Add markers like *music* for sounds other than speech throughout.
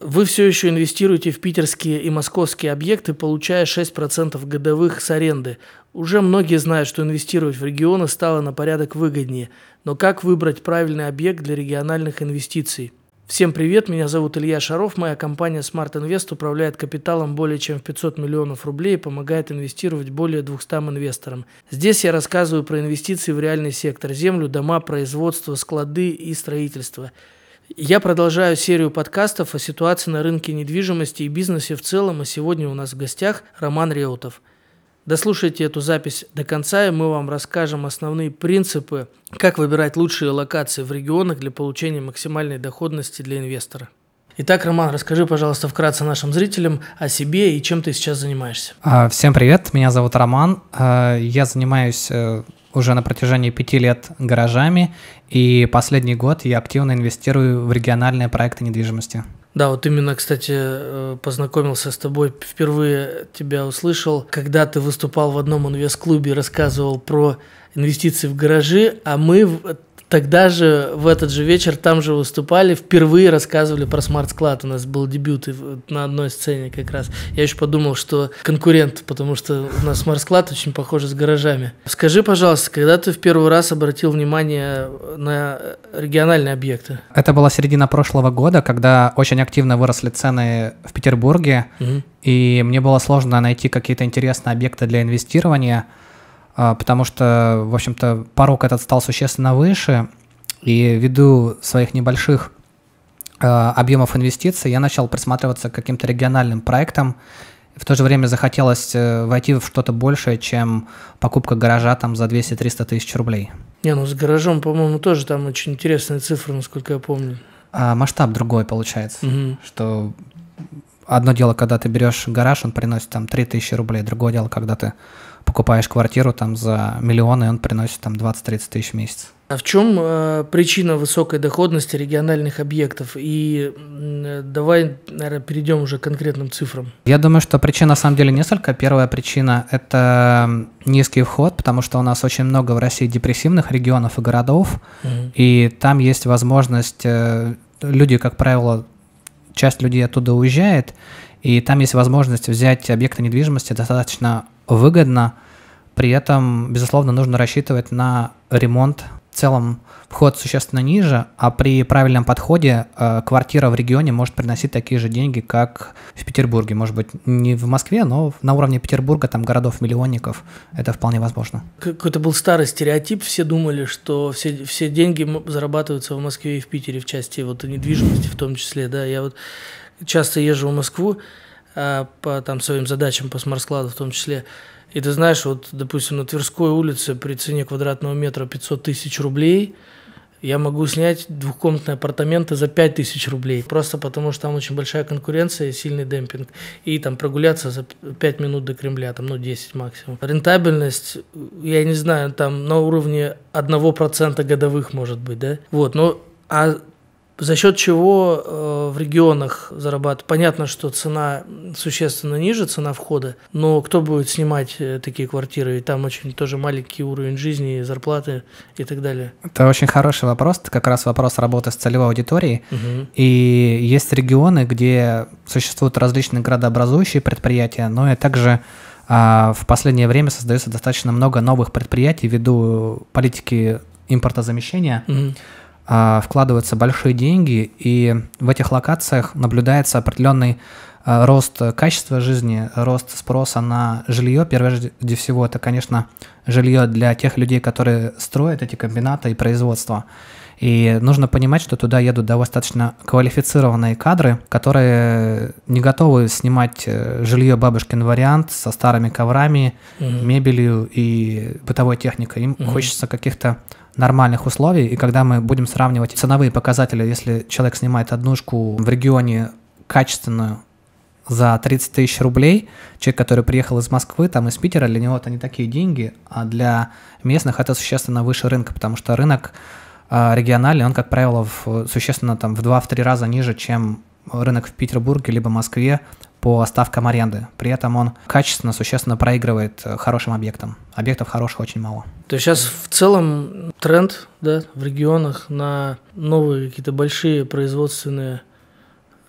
Вы все еще инвестируете в питерские и московские объекты, получая 6% годовых с аренды. Уже многие знают, что инвестировать в регионы стало на порядок выгоднее. Но как выбрать правильный объект для региональных инвестиций? Всем привет, меня зовут Илья Шаров, моя компания Smart Invest управляет капиталом более чем в 500 миллионов рублей и помогает инвестировать более 200 инвесторам. Здесь я рассказываю про инвестиции в реальный сектор – землю, дома, производство, склады и строительство. Я продолжаю серию подкастов о ситуации на рынке недвижимости и бизнесе в целом, и сегодня у нас в гостях Роман Реутов – Дослушайте эту запись до конца, и мы вам расскажем основные принципы, как выбирать лучшие локации в регионах для получения максимальной доходности для инвестора. Итак, Роман, расскажи, пожалуйста, вкратце нашим зрителям о себе и чем ты сейчас занимаешься. А, всем привет, меня зовут Роман. А, я занимаюсь э, уже на протяжении пяти лет гаражами, и последний год я активно инвестирую в региональные проекты недвижимости. Да, вот именно, кстати, э, познакомился с тобой, впервые тебя услышал, когда ты выступал в одном инвест-клубе, рассказывал про инвестиции в гаражи, а мы Тогда же, в этот же вечер, там же выступали, впервые рассказывали про smart-склад. У нас был дебют на одной сцене как раз. Я еще подумал, что конкурент, потому что у нас smart-склад очень похож с гаражами. Скажи, пожалуйста, когда ты в первый раз обратил внимание на региональные объекты? Это была середина прошлого года, когда очень активно выросли цены в Петербурге, угу. и мне было сложно найти какие-то интересные объекты для инвестирования – потому что, в общем-то, порог этот стал существенно выше, и ввиду своих небольших а, объемов инвестиций я начал присматриваться к каким-то региональным проектам, в то же время захотелось э, войти в что-то большее, чем покупка гаража там за 200-300 тысяч рублей. Не, ну с гаражом, по-моему, тоже там очень интересная цифра, насколько я помню. А масштаб другой получается, угу. что одно дело, когда ты берешь гараж, он приносит там 3000 рублей, другое дело, когда ты покупаешь квартиру там за миллион, и он приносит там 20-30 тысяч в месяц. А в чем э, причина высокой доходности региональных объектов? И э, давай, наверное, перейдем уже к конкретным цифрам. Я думаю, что причин на самом деле несколько. Первая причина – это низкий вход, потому что у нас очень много в России депрессивных регионов и городов, угу. и там есть возможность, э, люди, как правило, часть людей оттуда уезжает, и там есть возможность взять объекты недвижимости достаточно выгодно. При этом, безусловно, нужно рассчитывать на ремонт. В целом вход существенно ниже, а при правильном подходе э, квартира в регионе может приносить такие же деньги, как в Петербурге. Может быть, не в Москве, но на уровне Петербурга, там городов-миллионников, это вполне возможно. Какой-то был старый стереотип, все думали, что все, все деньги зарабатываются в Москве и в Питере в части вот недвижимости в том числе, да, я вот часто езжу в Москву по там своим задачам по смарт-складу в том числе. И ты знаешь, вот, допустим, на Тверской улице при цене квадратного метра 500 тысяч рублей я могу снять двухкомнатные апартаменты за 5 тысяч рублей, просто потому что там очень большая конкуренция и сильный демпинг. И там прогуляться за 5 минут до Кремля, там, ну, 10 максимум. Рентабельность, я не знаю, там на уровне 1% годовых может быть, да? Вот, но а за счет чего э, в регионах зарабатывать? Понятно, что цена существенно ниже, цена входа, но кто будет снимать э, такие квартиры? И там очень тоже маленький уровень жизни, зарплаты и так далее. Это очень хороший вопрос, это как раз вопрос работы с целевой аудиторией. Угу. И есть регионы, где существуют различные градообразующие предприятия, но и также а, в последнее время создается достаточно много новых предприятий ввиду политики импортозамещения. Угу вкладываются большие деньги, и в этих локациях наблюдается определенный а, рост качества жизни, рост спроса на жилье. Прежде всего, это, конечно, жилье для тех людей, которые строят эти комбинаты и производства. И нужно понимать, что туда едут достаточно квалифицированные кадры, которые не готовы снимать э, жилье бабушкин вариант со старыми коврами, mm мебелью и бытовой техникой. Им mm хочется каких-то нормальных условий, и когда мы будем сравнивать ценовые показатели, если человек снимает однушку в регионе качественную за 30 тысяч рублей, человек, который приехал из Москвы, там из Питера, для него это не такие деньги, а для местных это существенно выше рынка, потому что рынок а, региональный, он, как правило, в, существенно там в 2-3 раза ниже, чем рынок в Петербурге либо Москве по ставкам аренды. При этом он качественно, существенно проигрывает э, хорошим объектам. Объектов хороших очень мало. То есть сейчас в целом тренд да, в регионах на новые какие-то большие производственные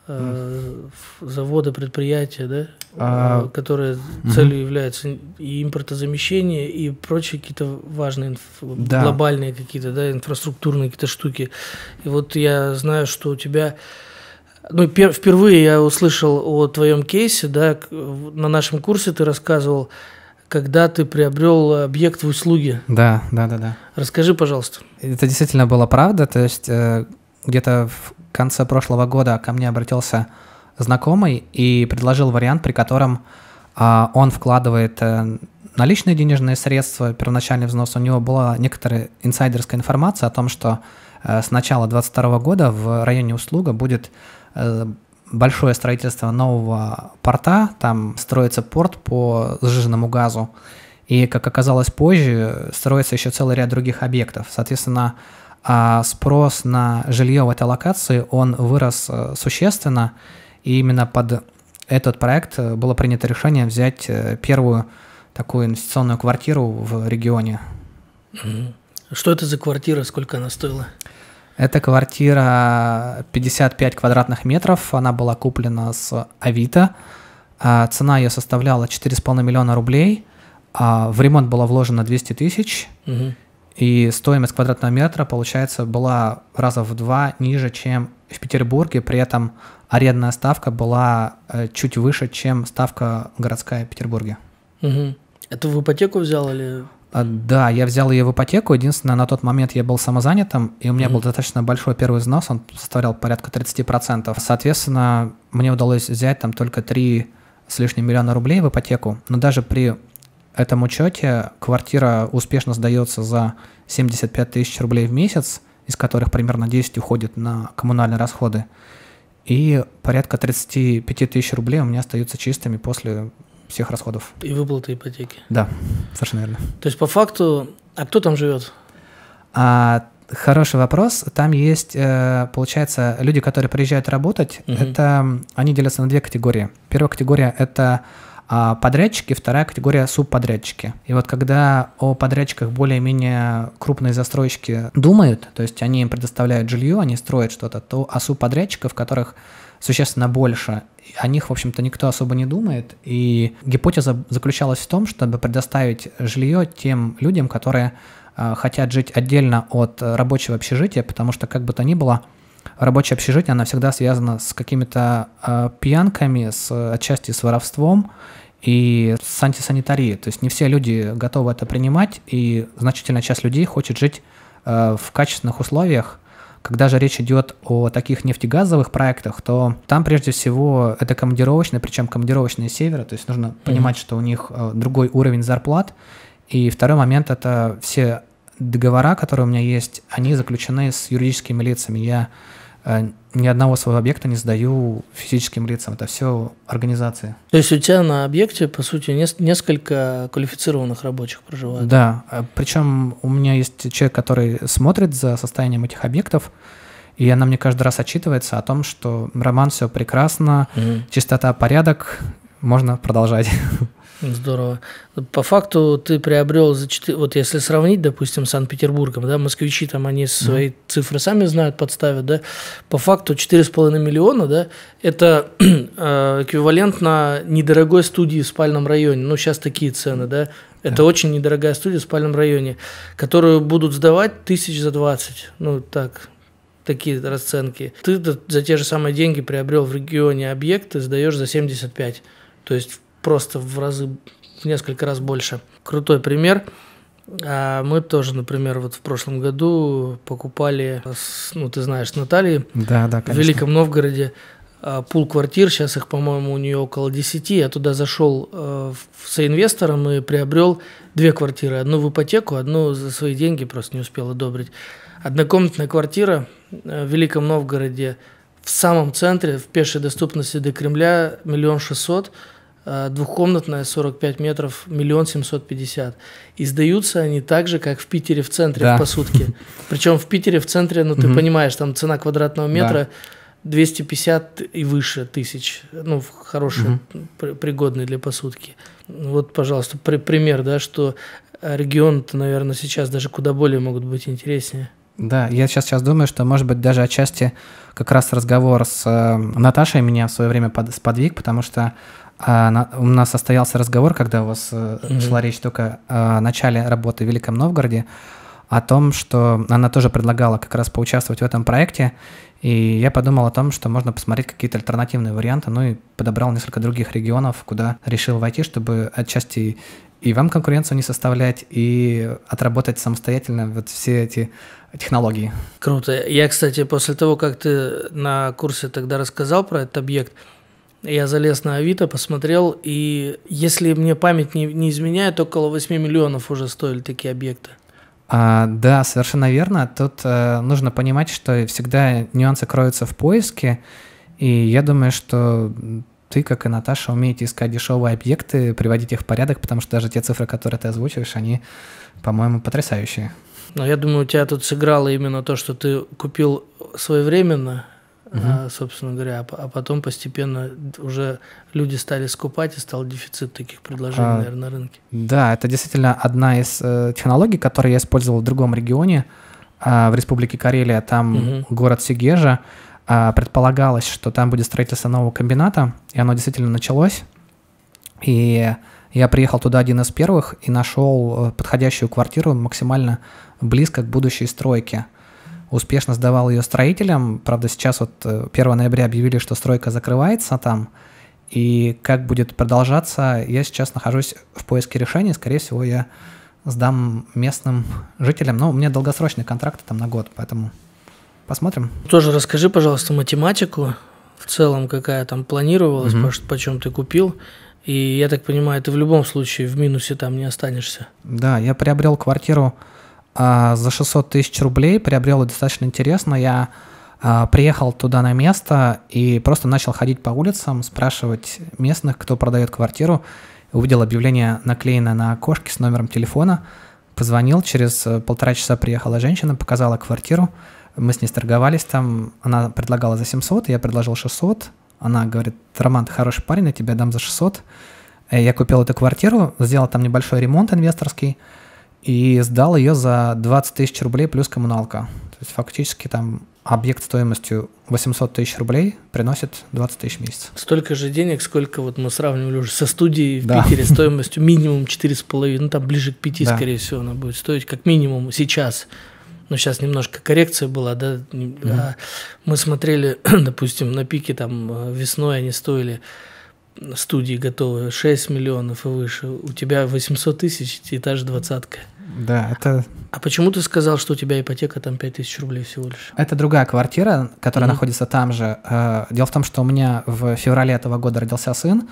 э, заводы, предприятия, да, а, э, которые угу. целью являются и импортозамещение, и прочие какие-то важные, да. глобальные какие-то, да, инфраструктурные какие-то штуки. И вот я знаю, что у тебя ну, пер, впервые я услышал о твоем кейсе, да, на нашем курсе ты рассказывал, когда ты приобрел объект в услуге. Да, да, да, да. Расскажи, пожалуйста. Это действительно была правда, то есть э, где-то в конце прошлого года ко мне обратился знакомый и предложил вариант, при котором э, он вкладывает э, наличные денежные средства, первоначальный взнос. У него была некоторая инсайдерская информация о том, что э, с начала 2022 года в районе услуга будет большое строительство нового порта, там строится порт по сжиженному газу, и, как оказалось позже, строится еще целый ряд других объектов. Соответственно, а спрос на жилье в этой локации, он вырос э, существенно, и именно под этот проект было принято решение взять э, первую такую инвестиционную квартиру в регионе. Что это за квартира, сколько она стоила? Это квартира 55 квадратных метров, она была куплена с Авито. А, цена ее составляла 4,5 миллиона рублей. А, в ремонт было вложено 200 тысяч. Угу. И стоимость квадратного метра, получается, была раза в два ниже, чем в Петербурге. При этом арендная ставка была э, чуть выше, чем ставка городская в Петербурге. Угу. Это в ипотеку взял или да, я взял ее в ипотеку. Единственное, на тот момент я был самозанятым, и у меня mm-hmm. был достаточно большой первый взнос, он составлял порядка 30%. Соответственно, мне удалось взять там только 3 с лишним миллиона рублей в ипотеку. Но даже при этом учете квартира успешно сдается за 75 тысяч рублей в месяц, из которых примерно 10 уходит на коммунальные расходы. И порядка 35 тысяч рублей у меня остаются чистыми после всех расходов. И выплаты ипотеки. Да, совершенно верно. То есть по факту, а кто там живет? А, хороший вопрос. Там есть, э, получается, люди, которые приезжают работать. Угу. Это они делятся на две категории. Первая категория это а, подрядчики, вторая категория субподрядчики. И вот когда о подрядчиках более-менее крупные застройщики думают, то есть они им предоставляют жилье, они строят что-то, то о субподрядчиков, которых существенно больше, о них, в общем-то, никто особо не думает. И гипотеза заключалась в том, чтобы предоставить жилье тем людям, которые э, хотят жить отдельно от рабочего общежития, потому что, как бы то ни было, рабочее общежитие, оно всегда связано с какими-то э, пьянками, с, отчасти с воровством и с антисанитарией. То есть не все люди готовы это принимать, и значительная часть людей хочет жить э, в качественных условиях, когда же речь идет о таких нефтегазовых проектах, то там прежде всего это командировочные, причем командировочные севера, то есть нужно mm-hmm. понимать, что у них э, другой уровень зарплат. И второй момент это все договора, которые у меня есть, они заключены с юридическими лицами. Я ни одного своего объекта не сдаю физическим лицам. Это все организации. То есть у тебя на объекте, по сути, несколько квалифицированных рабочих проживает? Да. Э, Причем у меня есть человек, который смотрит за состоянием этих объектов, и она мне каждый раз отчитывается о том, что Роман, все прекрасно, угу. чистота, порядок, можно продолжать. *laughs* Здорово. По факту ты приобрел за 4... Вот если сравнить, допустим, с Санкт-Петербургом, да, москвичи там, они свои mm. цифры сами знают, подставят, да, по факту 4,5 миллиона, да, это *clears throat* э, эквивалентно недорогой студии в спальном районе. Ну, сейчас такие цены, да. Это yeah. очень недорогая студия в спальном районе, которую будут сдавать тысяч за 20. Ну, так, такие расценки. Ты за те же самые деньги приобрел в регионе объект, и сдаешь за 75. То есть просто в разы, в несколько раз больше. Крутой пример. А мы тоже, например, вот в прошлом году покупали, ну, ты знаешь, Натальи да, да, в Великом Новгороде а, пул квартир, сейчас их, по-моему, у нее около 10. Я туда зашел э, с инвестором и приобрел две квартиры. Одну в ипотеку, одну за свои деньги, просто не успел одобрить. Однокомнатная квартира э, в Великом Новгороде в самом центре, в пешей доступности до Кремля, миллион шестьсот – двухкомнатная, 45 метров, миллион семьсот пятьдесят. И сдаются они так же, как в Питере в центре, да. в посудке. *laughs* Причем в Питере в центре, ну, ты угу. понимаешь, там цена квадратного метра да. 250 и выше тысяч. Ну, хороший, угу. пригодный для посудки. Вот, пожалуйста, при, пример, да, что регион, наверное, сейчас даже куда более могут быть интереснее. Да, я сейчас, сейчас думаю, что, может быть, даже отчасти как раз разговор с э, Наташей меня в свое время под, сподвиг, потому что э, на, у нас состоялся разговор, когда у вас э, mm-hmm. шла речь только о начале работы в Великом Новгороде, о том, что она тоже предлагала как раз поучаствовать в этом проекте, и я подумал о том, что можно посмотреть какие-то альтернативные варианты, ну и подобрал несколько других регионов, куда решил войти, чтобы отчасти и вам конкуренцию не составлять, и отработать самостоятельно вот все эти технологии. Круто. Я, кстати, после того, как ты на курсе тогда рассказал про этот объект, я залез на Авито, посмотрел, и если мне память не, не изменяет, около 8 миллионов уже стоили такие объекты. А, да, совершенно верно. Тут э, нужно понимать, что всегда нюансы кроются в поиске, и я думаю, что ты, как и Наташа, умеете искать дешевые объекты, приводить их в порядок, потому что даже те цифры, которые ты озвучиваешь, они, по-моему, потрясающие. Но я думаю, у тебя тут сыграло именно то, что ты купил своевременно, угу. собственно говоря, а, а потом постепенно уже люди стали скупать, и стал дефицит таких предложений, а, наверное, на рынке. Да, это действительно одна из э, технологий, которые я использовал в другом регионе, э, в Республике Карелия, там угу. город Сигежа. Э, предполагалось, что там будет строительство нового комбината, и оно действительно началось. И я приехал туда один из первых и нашел э, подходящую квартиру максимально близко к будущей стройке – успешно сдавал ее строителям. Правда, сейчас вот 1 э, ноября объявили, что стройка закрывается там. И как будет продолжаться, я сейчас нахожусь в поиске решения. Скорее всего, я сдам местным жителям. Но у меня долгосрочный контракт там на год, поэтому посмотрим. Тоже расскажи, пожалуйста, математику в целом, какая там планировалась, угу. по, чем ты купил. И я так понимаю, ты в любом случае в минусе там не останешься. Да, я приобрел квартиру за 600 тысяч рублей, приобрел достаточно интересно. Я а, приехал туда на место и просто начал ходить по улицам, спрашивать местных, кто продает квартиру. Увидел объявление наклеенное на окошке с номером телефона, позвонил, через э, полтора часа приехала женщина, показала квартиру, мы с ней сторговались там, она предлагала за 700, я предложил 600, она говорит, Роман, ты хороший парень, я тебе дам за 600. Э, я купил эту квартиру, сделал там небольшой ремонт инвесторский, и сдал ее за 20 тысяч рублей плюс коммуналка. То есть фактически там объект стоимостью 800 тысяч рублей приносит 20 тысяч в месяц. Столько же денег, сколько вот мы сравнивали уже со студией в да. Питере стоимостью минимум 4,5, ну там ближе к 5, да. скорее всего, она будет стоить как минимум сейчас. Но сейчас немножко коррекция была, да. Mm-hmm. А мы смотрели, *clears throat* допустим, на пике там э, весной они стоили студии готовы 6 миллионов и выше, у тебя 800 тысяч и та же двадцатка. Да, это... А почему ты сказал, что у тебя ипотека там 5 тысяч рублей всего лишь? Это другая квартира, которая mm-hmm. находится там же. Э, дело в том, что у меня в феврале этого года родился сын,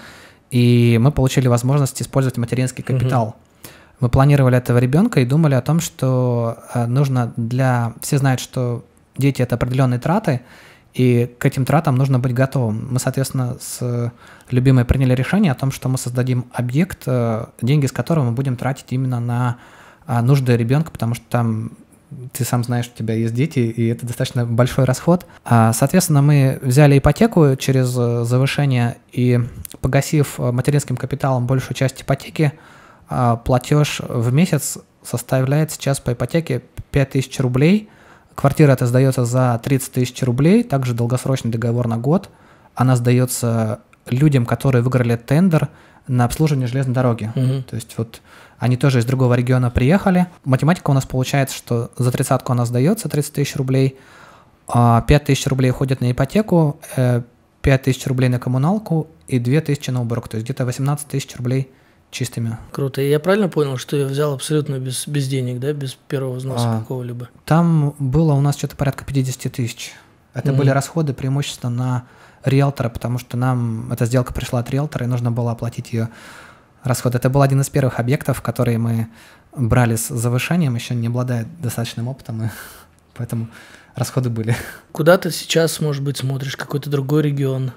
и мы получили возможность использовать материнский капитал. Mm-hmm. Мы планировали этого ребенка и думали о том, что э, нужно для... Все знают, что дети – это определенные траты, и к этим тратам нужно быть готовым. Мы, соответственно, с любимой приняли решение о том, что мы создадим объект, э, деньги с которого мы будем тратить именно на а, нужды ребенка, потому что там ты сам знаешь, у тебя есть дети, и это достаточно большой расход. А, соответственно, мы взяли ипотеку через э, завышение и погасив э, материнским капиталом большую часть ипотеки, а, платеж в месяц составляет сейчас по ипотеке 5000 рублей – Квартира эта сдается за 30 тысяч рублей, также долгосрочный договор на год. Она сдается людям, которые выиграли тендер на обслуживание железной дороги. Угу. То есть вот они тоже из другого региона приехали. Математика у нас получается, что за тридцатку она сдается, 30 тысяч рублей, 5 а тысяч рублей уходит на ипотеку, 5 э, тысяч рублей на коммуналку и 2 тысячи на уборку. То есть где-то 18 тысяч рублей чистыми. Круто. И я правильно понял, что я взял абсолютно без, без денег, да, без первого взноса а, какого-либо? Там было у нас что-то порядка 50 тысяч. Это mm-hmm. были расходы преимущественно на риэлтора, потому что нам эта сделка пришла от риэлтора, и нужно было оплатить ее расходы. Это был один из первых объектов, которые мы брали с завышением, еще не обладая достаточным опытом, и *laughs* поэтому расходы были. Куда ты сейчас, может быть, смотришь? Какой-то другой регион?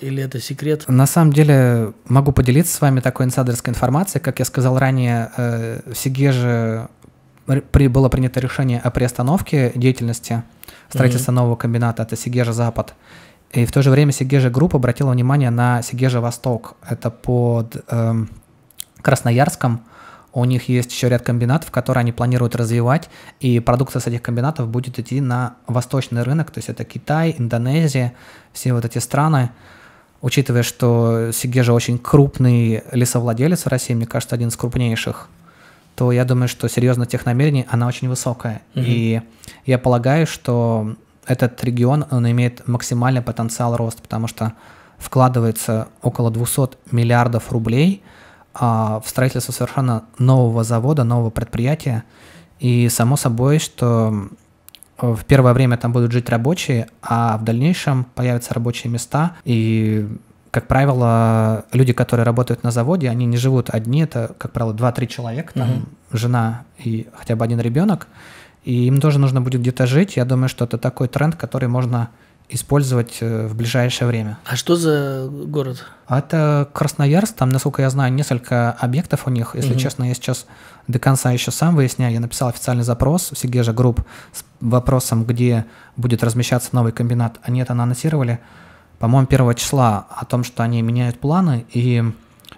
Или это секрет? На самом деле могу поделиться с вами такой инсайдерской информацией. Как я сказал ранее, э, в Сигеже при, было принято решение о приостановке деятельности строительства mm-hmm. нового комбината. Это Сегежа Запад. И в то же время Segezha Group обратила внимание на Сегежа Восток. Это под э, Красноярском. У них есть еще ряд комбинатов, которые они планируют развивать, и продукция с этих комбинатов будет идти на восточный рынок, то есть это Китай, Индонезия, все вот эти страны. Учитывая, что Сегежа очень крупный лесовладелец в России, мне кажется, один из крупнейших, то я думаю, что серьезно тех намерений, она очень высокая. Угу. И я полагаю, что этот регион, он имеет максимальный потенциал роста, потому что вкладывается около 200 миллиардов рублей – а, в строительство совершенно нового завода, нового предприятия. И само собой, что в первое время там будут жить рабочие, а в дальнейшем появятся рабочие места. И, как правило, люди, которые работают на заводе, они не живут одни, это, как правило, 2-3 человека, там угу. жена и хотя бы один ребенок. И им тоже нужно будет где-то жить. Я думаю, что это такой тренд, который можно использовать э, в ближайшее время. А что за город? Это Красноярск, там, насколько я знаю, несколько объектов у них. Если угу. честно, я сейчас до конца еще сам выясняю. Я написал официальный запрос в Segezha Group с вопросом, где будет размещаться новый комбинат. Они это анонсировали, по-моему, первого числа о том, что они меняют планы и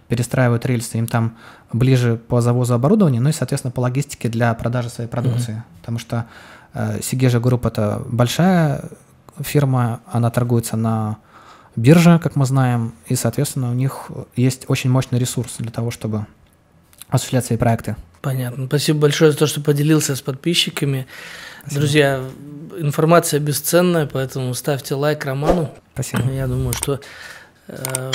перестраивают рельсы. Им там ближе по завозу оборудования, ну и, соответственно, по логистике для продажи своей продукции. Угу. Потому что э, Сигежа Групп – это большая фирма, она торгуется на бирже, как мы знаем, и, соответственно, у них есть очень мощный ресурс для того, чтобы осуществлять свои проекты. Понятно. Спасибо большое за то, что поделился с подписчиками. Спасибо. Друзья, информация бесценная, поэтому ставьте лайк Роману. Спасибо. Я думаю, что э,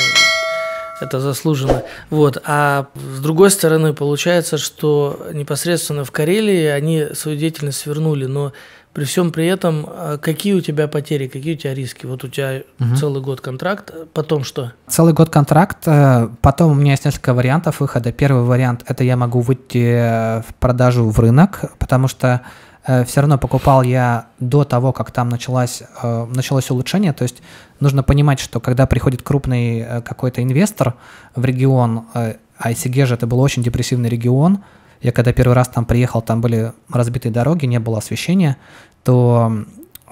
это заслуженно. Вот. А с другой стороны, получается, что непосредственно в Карелии они свою деятельность свернули, но при всем при этом, а, какие у тебя потери, какие у тебя риски? Вот у тебя угу. целый год контракт, потом что? Целый год контракт, э, потом у меня есть несколько вариантов выхода. Первый вариант – это я могу выйти э, в продажу в рынок, потому что э, все равно покупал я до того, как там началось, началось улучшение. То есть нужно понимать, что когда приходит крупный какой-то инвестор в регион, а Исигежа это был очень депрессивный регион – я когда первый раз там приехал, там были разбитые дороги, не было освещения, то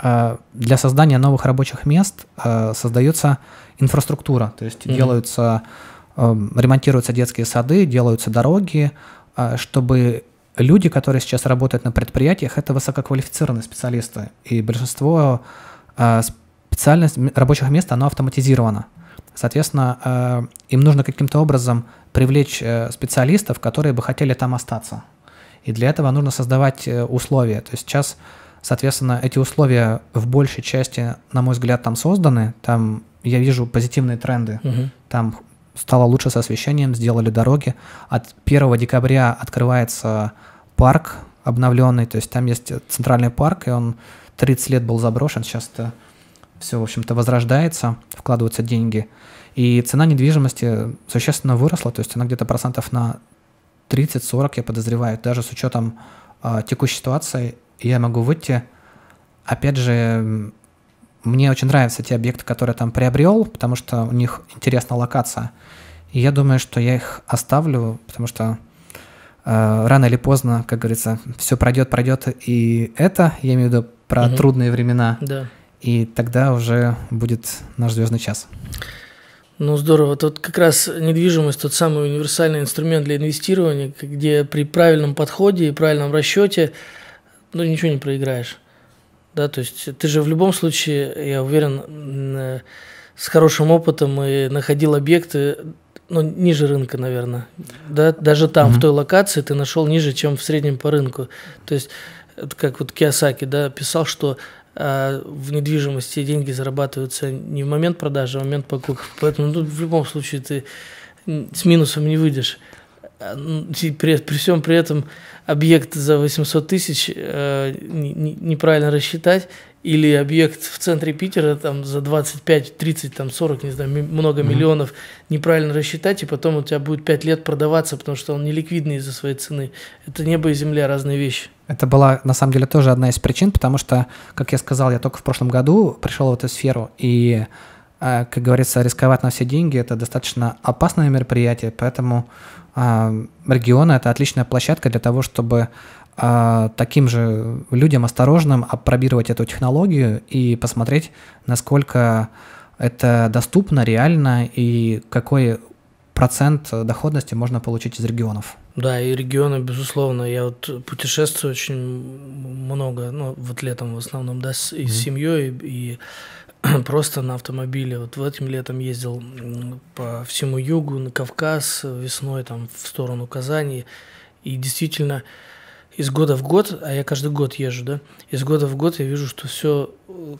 э, для создания новых рабочих мест э, создается инфраструктура, то есть mm-hmm. делаются, э, ремонтируются детские сады, делаются дороги, чтобы люди, которые сейчас работают на предприятиях, это высококвалифицированные специалисты, и большинство специальность рабочих мест, оно автоматизировано. Соответственно, им нужно каким-то образом привлечь э, специалистов, которые бы хотели там остаться. И для этого нужно создавать э, условия. То есть сейчас, соответственно, эти условия в большей части, на мой взгляд, там созданы. Там я вижу позитивные тренды. Угу. Там стало лучше с освещением, сделали дороги. От 1 декабря открывается парк обновленный, то есть там есть центральный парк, и он 30 лет был заброшен, сейчас это все, в общем-то, возрождается, вкладываются деньги. И цена недвижимости существенно выросла, то есть она где-то процентов на 30-40, я подозреваю, даже с учетом э, текущей ситуации, я могу выйти. Опять же, мне очень нравятся те объекты, которые я там приобрел, потому что у них интересная локация. И я думаю, что я их оставлю, потому что э, рано или поздно, как говорится, все пройдет, пройдет и это, я имею в виду про угу. трудные времена. Да. И тогда уже будет наш звездный час. Ну, здорово. Тут как раз недвижимость тот самый универсальный инструмент для инвестирования, где при правильном подходе и правильном расчете ну, ничего не проиграешь. Да, то есть ты же в любом случае, я уверен, э, с хорошим опытом и находил объекты, ну, ниже рынка, наверное. Да, даже там, mm-hmm. в той локации, ты нашел ниже, чем в среднем по рынку. То есть, это как вот Киосаки, да, писал, что а в недвижимости деньги зарабатываются не в момент продажи, а в момент покупки. Поэтому ну, в любом случае ты с минусом не выйдешь. А, ну, при, при всем при этом объект за 800 тысяч э, не, не, неправильно рассчитать, или объект в центре Питера там за 25, 30, там 40, не знаю, много mm-hmm. миллионов неправильно рассчитать, и потом у тебя будет 5 лет продаваться, потому что он не ликвидный из-за своей цены. Это небо и земля, разные вещи. Это была, на самом деле, тоже одна из причин, потому что, как я сказал, я только в прошлом году пришел в эту сферу, и, э, как говорится, рисковать на все деньги – это достаточно опасное мероприятие, поэтому э, регион – это отличная площадка для того, чтобы таким же людям осторожным опробировать эту технологию и посмотреть, насколько это доступно, реально и какой процент доходности можно получить из регионов. Да, и регионы, безусловно. Я вот путешествую очень много, ну, вот летом в основном, да, с, и mm-hmm. с семьей, и, и *clears throat* просто на автомобиле. Вот в этим летом ездил по всему югу, на Кавказ, весной там в сторону Казани. И действительно, из года в год, а я каждый год езжу, да, из года в год я вижу, что все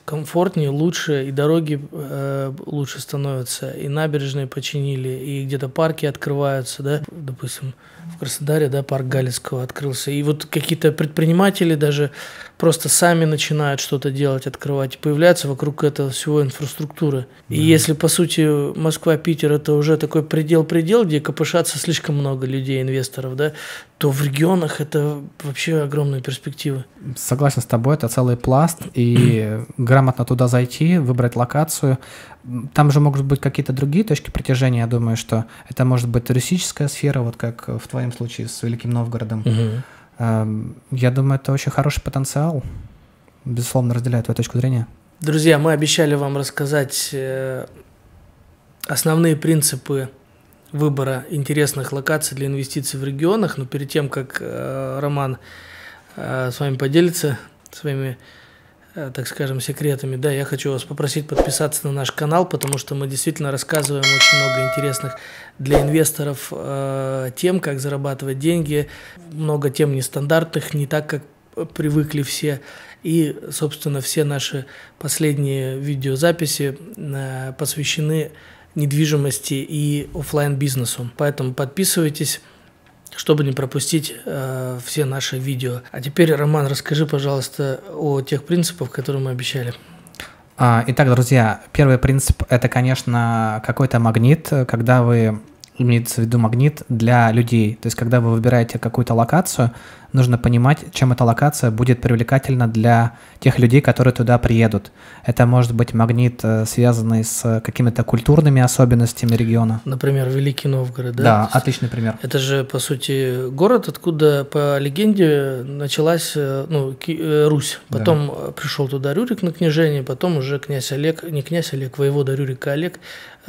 комфортнее, лучше, и дороги э, лучше становятся, и набережные починили, и где-то парки открываются, да, допустим, в Краснодаре, да, парк Галицкого открылся, и вот какие-то предприниматели даже просто сами начинают что-то делать, открывать, и появляется вокруг этого всего инфраструктуры. Да. И если, по сути, Москва, Питер – это уже такой предел-предел, где копошатся слишком много людей, инвесторов, да, то в регионах это вообще огромные перспективы. Согласен с тобой, это целый пласт, и *clears throat* грамотно туда зайти, выбрать локацию. Там же могут быть какие-то другие точки притяжения, я думаю, что это может быть туристическая сфера, вот как в твоем случае с Великим Новгородом. Угу. Я думаю, это очень хороший потенциал. Безусловно, разделяю твою точку зрения. Друзья, мы обещали вам рассказать э, основные принципы выбора интересных локаций для инвестиций в регионах, но перед тем, как э, Роман э, с вами поделится своими так скажем, секретами, да, я хочу вас попросить подписаться на наш канал, потому что мы действительно рассказываем очень много интересных для инвесторов э, тем, как зарабатывать деньги, много тем нестандартных, не так, как привыкли все. И, собственно, все наши последние видеозаписи э, посвящены недвижимости и офлайн бизнесу. Поэтому подписывайтесь чтобы не пропустить э, все наши видео. А теперь, Роман, расскажи, пожалуйста, о тех принципах, которые мы обещали. А, итак, друзья, первый принцип – это, конечно, какой-то магнит, когда вы имеется в виду магнит для людей. То есть, когда вы выбираете какую-то локацию, нужно понимать, чем эта локация будет привлекательна для тех людей, которые туда приедут. Это может быть магнит, э, связанный с какими-то культурными особенностями региона. Например, Великий Новгород, да? Да, отличный пример. Это же, по сути, город, откуда, по легенде, началась э, ну, э, Русь. Потом да. пришел туда Рюрик на княжение, потом уже князь Олег, не князь Олег, воевода Рюрика Олег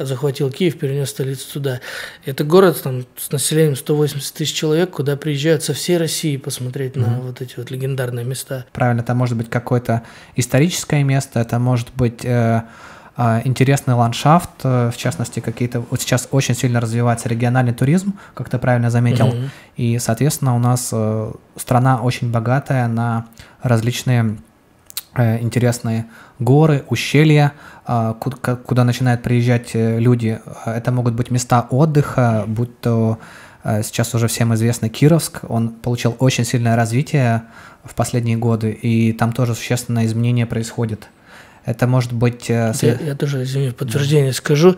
захватил Киев, перенес столицу туда. Это город там, с населением 180 тысяч человек, куда приезжают со всей России посмотреть mm-hmm. на вот эти вот легендарные места. Правильно, это может быть какое-то историческое место, это может быть э, э, интересный ландшафт, э, в частности, какие-то... Вот сейчас очень сильно развивается региональный туризм, как ты правильно заметил, mm-hmm. и, соответственно, у нас э, страна очень богатая на различные интересные горы, ущелья, э, куда, куда начинают приезжать э, люди. Это могут быть места отдыха, будь то Э, сейчас уже всем известный Кировск, он получил очень сильное развитие в последние годы, и там тоже существенное изменение происходит. Это может быть... Э, я, я тоже, извини, подтверждение да. скажу.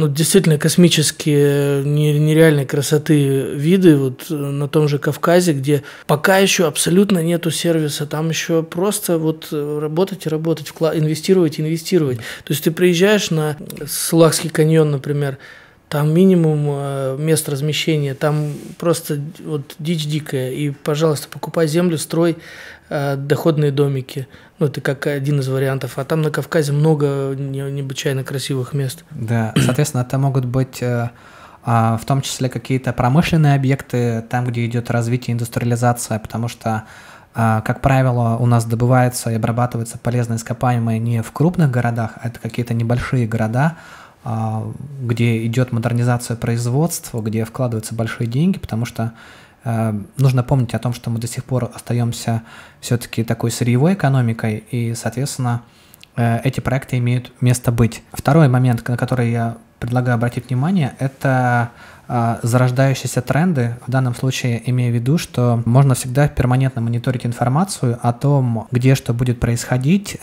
Ну, действительно, космические, нереальной красоты виды вот на том же Кавказе, где пока еще абсолютно нету сервиса, там еще просто вот работать и работать, вклад, инвестировать, инвестировать. То есть ты приезжаешь на Сулахский каньон, например, там минимум э, мест размещения, там просто вот дичь дикая. И, пожалуйста, покупай землю, строй э, доходные домики. Ну, это как один из вариантов. А там на Кавказе много необычайно красивых мест. Да, соответственно, это могут быть э, а, в том числе какие-то промышленные объекты, там, где идет развитие, индустриализация, потому что а, как правило, у нас добываются и обрабатываются полезные ископаемые не в крупных городах, а это какие-то небольшие города, а, где идет модернизация производства, где вкладываются большие деньги, потому что э, нужно помнить о том, что мы до сих пор остаемся все-таки такой сырьевой экономикой, и, соответственно, э, эти проекты имеют место быть. Второй момент, на который я предлагаю обратить внимание, это э, зарождающиеся тренды. В данном случае имею в виду, что можно всегда перманентно мониторить информацию о том, где что будет происходить,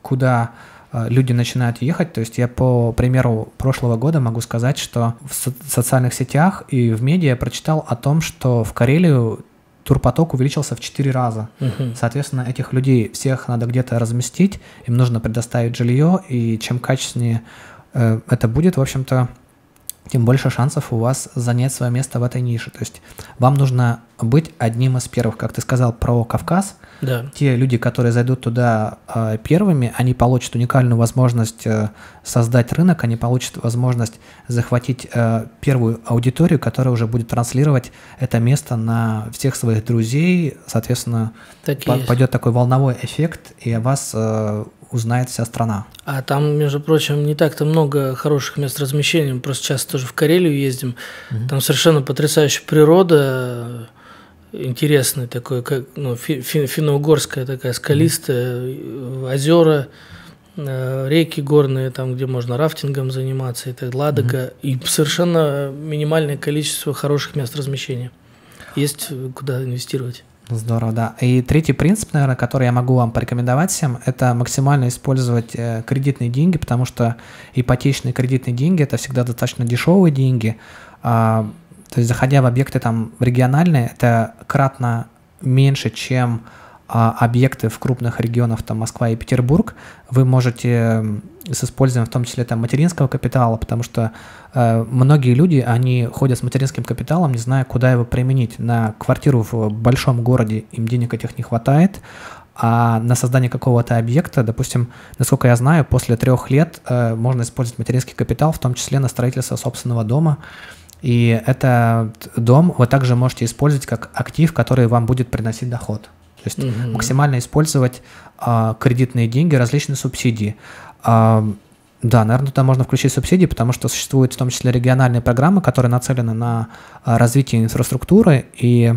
куда Э, люди начинают ехать. То есть я по примеру прошлого года могу сказать, что в со- социальных сетях и в медиа прочитал о том, что в Карелию турпоток увеличился в 4 раза. Угу. Соответственно, этих людей всех надо где-то разместить, им нужно предоставить жилье, и чем качественнее э, это будет, в общем-то, тем больше шансов у вас занять свое место в этой нише. То есть вам нужно быть одним из первых, как ты сказал про Кавказ. Да. Те люди, которые зайдут туда э, первыми, они получат уникальную возможность э, создать рынок, они получат возможность захватить э, первую аудиторию, которая уже будет транслировать это место на всех своих друзей. Соответственно, Так по- пойдет такой волновой эффект, и вас э, узнает вся страна. А там, между прочим, не так-то много хороших мест размещения. Мы просто часто тоже в Карелию ездим. Там совершенно потрясающая природа, интересная такой, как ну, фи- фи- финно-угорская такая скалистая, э, озера, э, реки горные, там, где можно рафтингом заниматься, и так Ладога, и совершенно минимальное количество хороших мест размещения. Есть э, куда инвестировать. Здорово, да. И третий принцип, наверное, который я могу вам порекомендовать всем, это максимально использовать э, кредитные деньги, потому что ипотечные кредитные деньги это всегда достаточно дешевые деньги. А, то есть, заходя в объекты там региональные, это кратно меньше, чем объекты в крупных регионах, там Москва и Петербург, вы можете с использованием в том числе там материнского капитала, потому что э, многие люди, они ходят с материнским капиталом, не зная, куда его применить. На квартиру в большом городе им денег этих не хватает, а на создание какого-то объекта, допустим, насколько я знаю, после трех лет э, можно использовать материнский капитал, в том числе на строительство собственного дома. И этот дом вы также можете использовать как актив, который вам будет приносить доход. То есть Мгм. максимально использовать а, кредитные деньги, различные субсидии. А, да, наверное, туда можно включить субсидии, потому что существуют в том числе региональные программы, которые нацелены на а, развитие инфраструктуры. И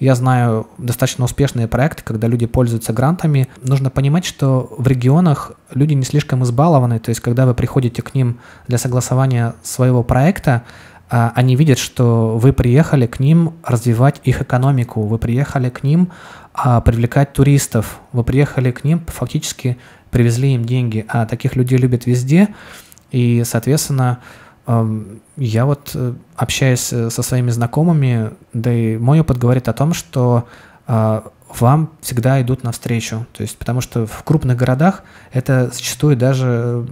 я знаю достаточно успешные проекты, когда люди пользуются грантами. Нужно понимать, что в регионах люди не слишком избалованы. То есть, когда вы приходите к ним для согласования своего проекта, а, они видят, что вы приехали к ним развивать их экономику, вы приехали к ним а, привлекать туристов, вы приехали к ним, фактически привезли им деньги, а таких людей любят везде, и, соответственно, эм, я вот э, общаюсь э, со своими знакомыми, да и мой опыт говорит о том, что э, вам всегда идут навстречу, то есть потому что в крупных городах это зачастую даже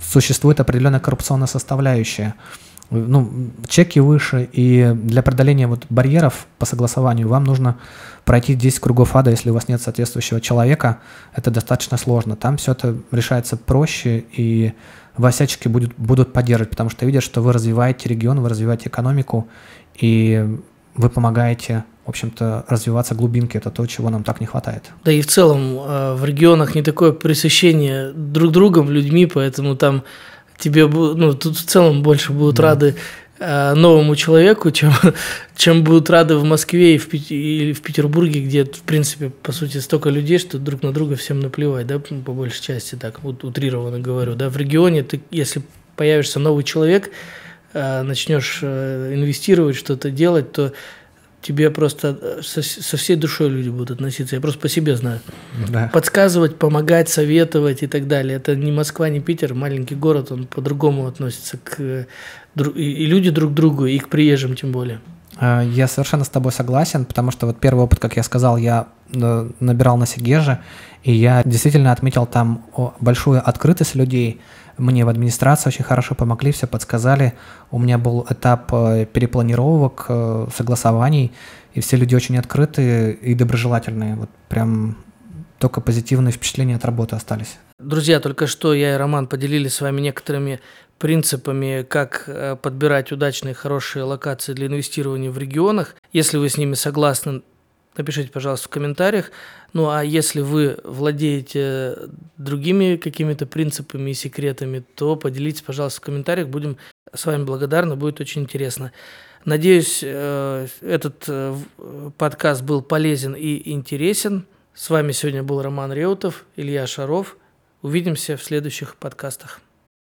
существует определенная коррупционная составляющая. Ну, чеки выше, и для преодоления вот барьеров по согласованию вам нужно пройти 10 кругов ада, если у вас нет соответствующего человека, это достаточно сложно. Там все это решается проще, и вас всячески будут, будут поддерживать, потому что видят, что вы развиваете регион, вы развиваете экономику, и вы помогаете, в общем-то, развиваться глубинке. Это то, чего нам так не хватает. Да и в целом э, в регионах не такое пресыщение друг другом, людьми, поэтому там тебе, ну, тут в целом больше будут рады э, новому человеку, чем, *laughs* чем будут рады в Москве и в, или в Петербурге, где, в принципе, по сути, столько людей, что друг на друга всем наплевать, да, по большей части, так, вот утрированно говорю, да, в регионе ты, если появишься новый человек, э, начнешь э, инвестировать, что-то делать, то тебе просто э, со, со всей душой люди будут относиться. Я просто по себе знаю. Да. Подсказывать, помогать, советовать и так далее. Это не Москва, не Питер, маленький город, он по-другому относится к... И, люди друг другу, и к приезжим тем более. Э, Я совершенно с тобой согласен, потому что вот первый опыт, как я сказал, я э, набирал на Сегеже, и я действительно отметил там большую открытость людей. Мне в администрации очень хорошо помогли, все подсказали. У меня был этап э, перепланировок, согласований, и все люди очень открытые и доброжелательные. Вот прям только позитивные впечатления от работы остались. Друзья, только что я и Роман поделились с вами некоторыми принципами, как э, подбирать удачные, хорошие локации для инвестирования в регионах. Если вы с ними согласны, напишите, пожалуйста, в комментариях. Ну а если вы владеете другими какими-то принципами и секретами, то поделитесь, пожалуйста, в комментариях. Будем с вами благодарны, будет очень интересно. Надеюсь, э, этот э, подкаст был полезен и интересен. С вами сегодня был Роман Реутов, Илья Шаров. Увидимся в следующих подкастах.